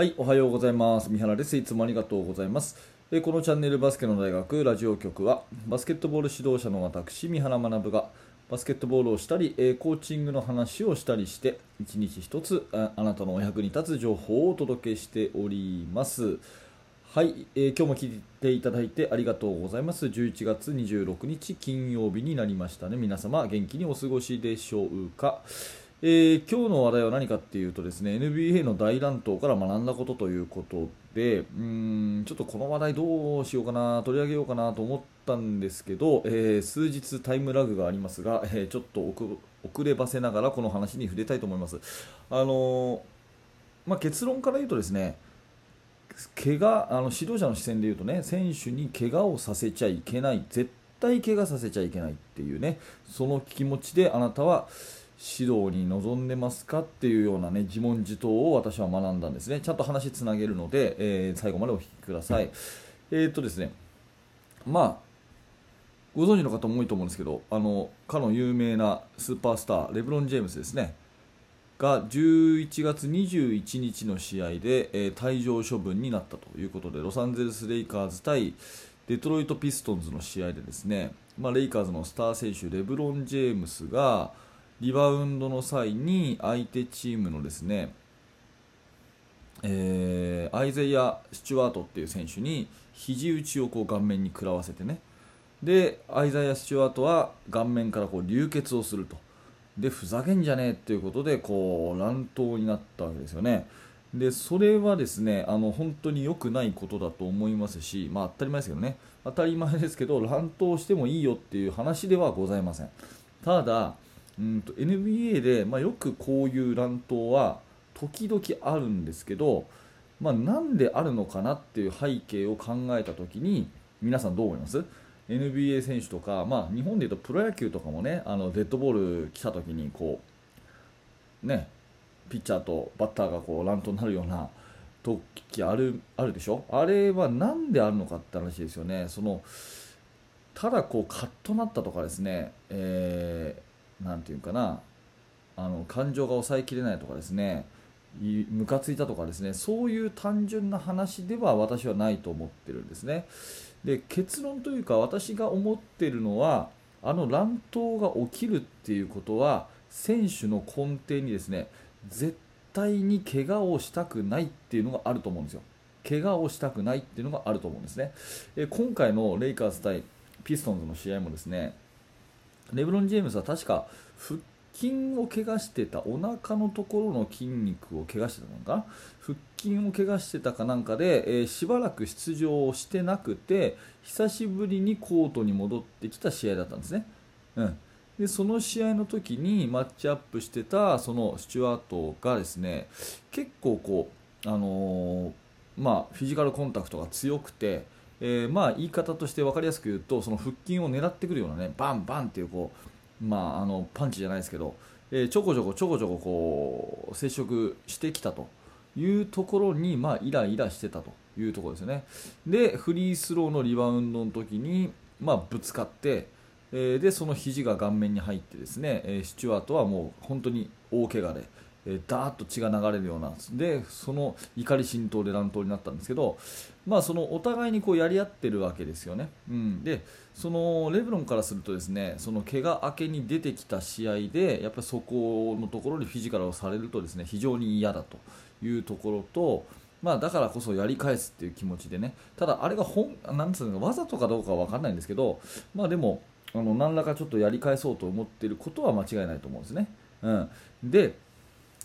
はい、おはようございます。三原です。いつもありがとうございます。えこのチャンネルバスケの大学ラジオ局は、バスケットボール指導者の私、三原学が、バスケットボールをしたり、えコーチングの話をしたりして、一日一つああなたのお役に立つ情報をお届けしております。はい、えー今日も聞いていただいてありがとうございます。11月26日金曜日になりましたね。皆様元気にお過ごしでしょうか。えー今日の話題は何かっていうとですね NBA の大乱闘から学んだことということでうんちょっとこの話題どうしようかな取り上げようかなと思ったんですけど、えー数日タイムラグがありますが、えーちょっと遅ればせながらこの話に触れたいと思います。あのまあ、結論から言うとですね怪我あの指導者の視線で言うとね選手に怪我をさせちゃいけない絶対怪我させちゃいけないっていうねその気持ちであなたは指導に臨んでますかっていうようなね自問自答を私は学んだんですね。ちゃんと話つなげるので、えー最後までお聞きください。えっとですね。まあご存知の方も多いと思うんですけどあのかの有名なスーパースターレブロン・ジェームスですね。が11月21日の試合で、えー退場処分になったということでロサンゼルス・レイカーズ対デトロイト・ピストンズの試合でですね、まあ、レイカーズのスター選手レブロン・ジェームスがリバウンドの際に相手チームのですね、えーアイゼイア・スチュワートっていう選手に肘打ちをこう顔面に食らわせてね。でアイザイア・スチュワートは顔面からこう流血をすると。でふざけんじゃねえっていうことでこう乱闘になったわけですよね。でそれはですねあの本当に良くないことだと思いますし、まあ、当たり前ですけどね。当たり前ですけど乱闘してもいいよっていう話ではございません。ただうんと NBA で、まあ、よくこういう乱闘は時々あるんですけど、まあ、なんであるのかなっていう背景を考えた時に皆さんどう思います？NBA 選手とか、まあ、日本でいうとプロ野球とかもねあのデッドボール来た時にこうねピッチャーとバッターがこう乱闘になるような時あるあるでしょ？あれはなんであるのかって話ですよね。そのただこうカッとなったとかですね、えーなんていうかなあの感情が抑えきれないとかですねムカついたとかですねそういう単純な話では私はないと思ってるんですね。で結論というか私が思ってるのはあの乱闘が起きるっていうことは選手の根底にですね絶対に怪我をしたくないっていうのがあると思うんですよ。怪我をしたくないっていうのがあると思うんですね。え今回のレイカーズ対ピストンズの試合もですねレブロン・ジェームスは確か腹筋を怪我してたお腹のところの筋肉を怪我してたのか腹筋を怪我してたかなんかで、えーしばらく出場をしてなくて久しぶりにコートに戻ってきた試合だったんですね、うん、でその試合の時にマッチアップしてたそのスチュワートがですね結構こう、あのーまあ、フィジカルコンタクトが強くて、えーまあ、言い方として分かりやすく言うとその腹筋を狙ってくるようなねバンバンっていうこう、まあ、あのパンチじゃないですけど、えーちょこちょこちょこちょここう接触してきたと。いうところに、まあ、イライラしてたというところですよね。でフリースローのリバウンドの時に、まあ、ぶつかって、えーでその肘が顔面に入ってですね、えースチュワートはもう本当に大怪我で、えーダーッと血が流れるようなでその怒り心頭で乱闘になったんですけど、まあ、そのお互いにこうやり合ってるわけですよね、うん、でそのレブロンからするとですねその怪我明けに出てきた試合でやっぱりそこのところにフィジカルをされるとですね非常に嫌だというところと、まあ、だからこそやり返すっていう気持ちでねただあれが本なんつうのわざとかどうかは分かんないんですけど、まあ、でもあの何らかちょっとやり返そうと思っていることは間違いないと思うんですね。うん、で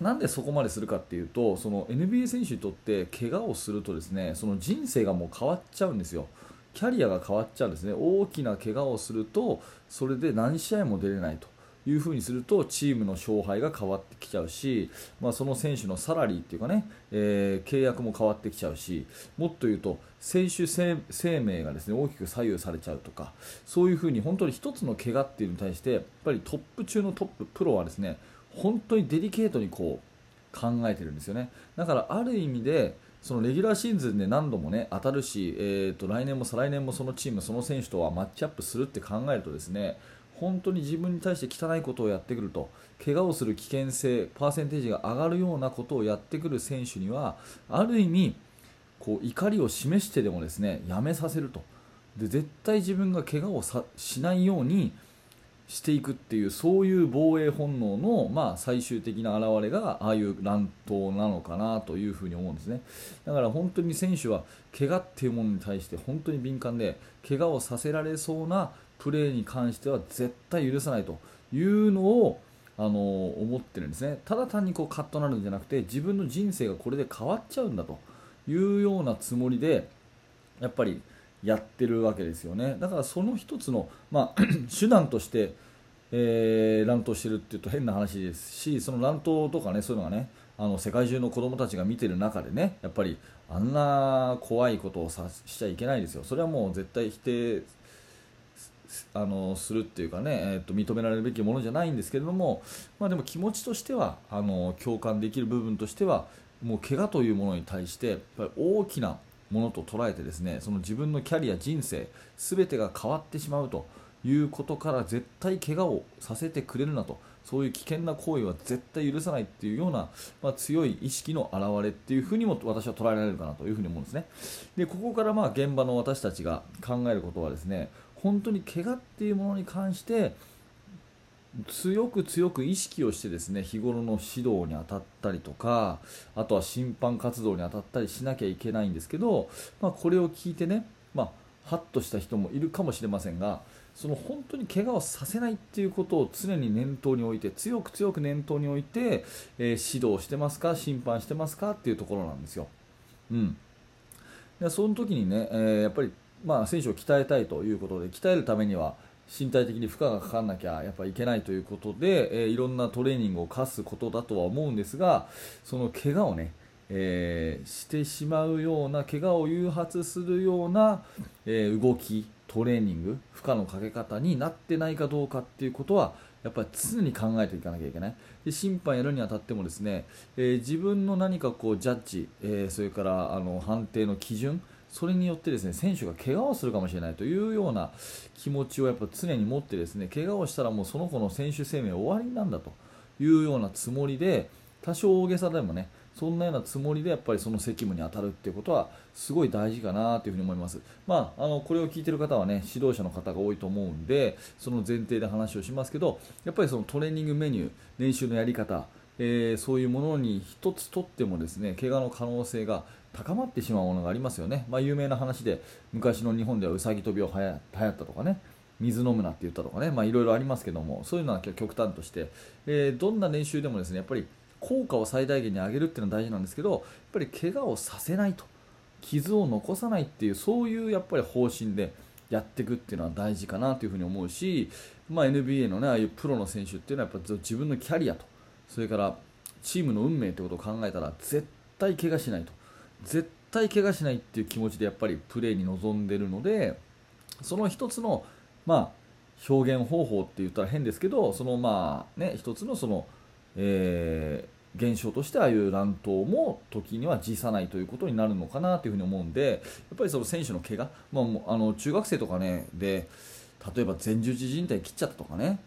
なんでそこまでするかっていうとその NBA 選手にとって怪我をするとですねその人生がもう変わっちゃうんですよ。キャリアが変わっちゃうんですね大きな怪我をするとそれで何試合も出れないというふうにするとチームの勝敗が変わってきちゃうし、まあ、その選手のサラリーっていうかね、えー契約も変わってきちゃうしもっと言うと選手生命がですね大きく左右されちゃうとかそういうふうに本当に一つの怪我っていうのに対してやっぱりトップ中のトッププロはですね本当にデリケートにこう考えてるんですよね。だからある意味でそのレギュラーシーズンで何度もね当たるし、えー、と来年も再来年もそのチームその選手とはマッチアップするって考えるとですね本当に自分に対して汚いことをやってくると怪我をする危険性パーセンテージが上がるようなことをやってくる選手にはある意味こう怒りを示してでもですねやめさせると。で絶対自分が怪我をさしないようにしていくっていうそういう防衛本能の、まあ、最終的な表れがああいう乱闘なのかなというふうに思うんですね。だから本当に選手は怪我っていうものに対して本当に敏感で怪我をさせられそうなプレーに関しては絶対許さないというのをあの思ってるんですね。ただ単にこうカッとなるんじゃなくて自分の人生がこれで変わっちゃうんだというようなつもりでやっぱりやってるわけですよね。だからその一つの、まあ、手段として、えー、乱闘してるっていうと変な話ですしその乱闘とかねそういうのがねあの世界中の子供たちが見てる中でねやっぱりあんな怖いことをさしちゃいけないですよ。それはもう絶対否定あのするっていうかね、えー、と認められるべきものじゃないんですけれども、まあ、でも気持ちとしてはあの共感できる部分としてはもう怪我というものに対してやっぱり大きなものと捉えてですねその自分のキャリア、人生全てが変わってしまうということから絶対怪我をさせてくれるなとそういう危険な行為は絶対許さないっていうような、まあ、強い意識の表れっていうふうにも私は捉えられるかなというふに思うんですね。でここからまあ現場の私たちが考えることはですね本当に怪我っていうものに関して強く強く意識をしてですね日頃の指導に当たったりとかあとは審判活動に当たったりしなきゃいけないんですけど、まあ、これを聞いてね、まあ、ハッとした人もいるかもしれませんがその本当に怪我をさせないっていうことを常に念頭に置いて強く強く念頭に置いて、えー、指導してますか審判してますかっていうところなんですよ。うん、でその時にね、えー、やっぱりまあ、選手を鍛えたいということで鍛えるためには身体的に負荷がかからなきゃやっぱいけないということで、えー、いろんなトレーニングを課すことだとは思うんですがその怪我をね、えー、してしまうような怪我を誘発するような、えー、動きトレーニング負荷のかけ方になってないかどうかっていうことはやっぱり常に考えていかなきゃいけない。で審判やるにあたってもですね、え、自分の何かこうジャッジ、えそれからあの判定の基準それによってですね選手が怪我をするかもしれないというような気持ちをやっぱ常に持ってですね怪我をしたらもうその子の選手生命終わりなんだというようなつもりで多少大げさでもねそんなようなつもりでやっぱりその責務に当たるっていうことはすごい大事かなというふに思います。まあ、あのこれを聞いている方はね指導者の方が多いと思うんでその前提で話をしますけどやっぱりそのトレーニングメニュー練習のやり方えー、そういうものに1つとってもですね怪我の可能性が高まってしまうものがありますよね、まあ、有名な話で昔の日本ではうさぎ跳びをはや流行ったとかね。水飲むなって言ったとかね、まあ、いろいろありますけどもそういうのは極端として、えー、どんな練習でもですねやっぱり効果を最大限に上げるっていうのは大事なんですけどやっぱり怪我をさせないと。傷を残さないっていうそういうやっぱり方針でやっていくっていうのは大事かなというふに思うし、まあ、NBA のねああいうプロの選手っていうのはやっぱ自分のキャリアとそれからチームの運命ってことを考えたら絶対怪我しないと。絶対怪我しないっていう気持ちでやっぱりプレーに臨んでるのでその一つの、まあ、表現方法って言ったら変ですけどそのまあね一つのその、えー、現象としてああいう乱闘も時には辞さないということになるのかなというふうに思うんでやっぱりその選手の怪我、まあ、あの中学生とかねで例えば前十字靭帯切っちゃったとかね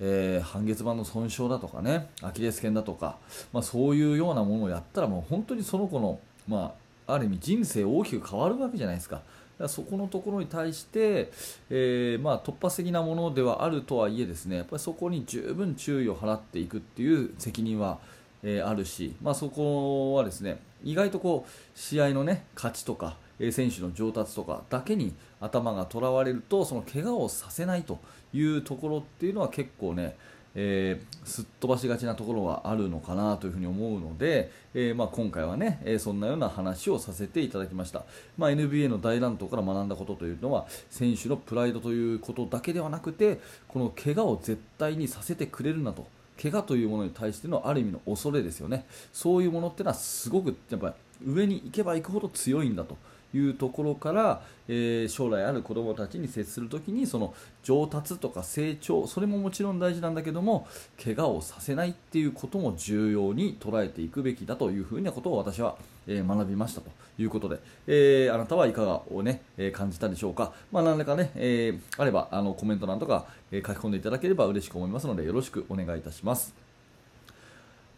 えー、半月板の損傷だとかねアキレス腱だとか、まあ、そういうようなものをやったらもう本当にその子の、まあ、ある意味人生大きく変わるわけじゃないですか。そこのところに対して、えー、まあ、突発的なものではあるとはいえですねやっぱりそこに十分注意を払っていくっていう責任は、えー、あるし、まあ、そこはですね意外とこう試合の、ね、勝ちとか選手の上達とかだけに頭がとらわれるとその怪我をさせないというところっていうのは結構ね、えー、すっ飛ばしがちなところはあるのかなというふに思うので、えー、まあ、今回はね、えー、そんなような話をさせていただきました、まあ、NBA の大乱闘から学んだことというのは選手のプライドということだけではなくてこの怪我を絶対にさせてくれるなと。怪我というものに対してのある意味の恐れですよね。そういうものってのはすごくやっぱ上に行けば行くほど強いんだと。いうところから、えー将来ある子どもたちに接するときにその上達とか成長それももちろん大事なんだけども怪我をさせないっていうことも重要に捉えていくべきだというふうなことを私は、えー学びましたということで、えーあなたはいかがを、ねえ感じたでしょうか、まあ、何らかね、えあればあのコメント欄とか、え書き込んでいただければ嬉しく思いますのでよろしくお願いいたします。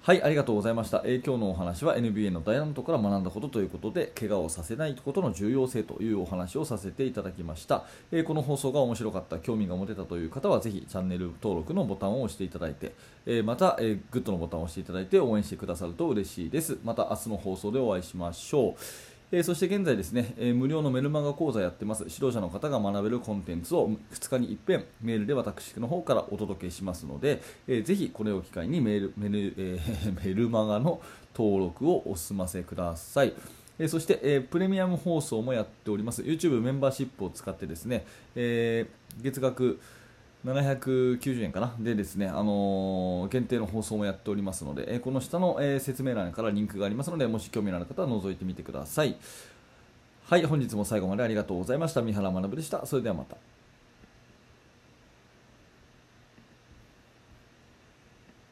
はい、ありがとうございました。えー今日のお話は NBA のダイナントから学んだことということで、怪我をさせないことの重要性というお話をさせていただきました。えーこの放送が面白かった、興味が持てたという方は、ぜひチャンネル登録のボタンを押していただいて、えーまた、えグッドのボタンを押していただいて応援してくださると嬉しいです。また明日の放送でお会いしましょう。えーそして現在ですね、えー無料のメルマガ講座やってます指導者の方が学べるコンテンツを2日に一遍メールで私の方からお届けしますので、えーぜひこれを機会にメールメル、えー メルマガの登録をお済ませください。えそして、えプレミアム放送もやっております YouTube メンバーシップを使ってですね、え月額790円かな？でですね、あのー限定の放送もやっておりますので、えーこの下の、えー説明欄からリンクがありますのでもし興味のある方は覗いてみてください。はい本日も最後までありがとうございました。三原学でした。それではまた。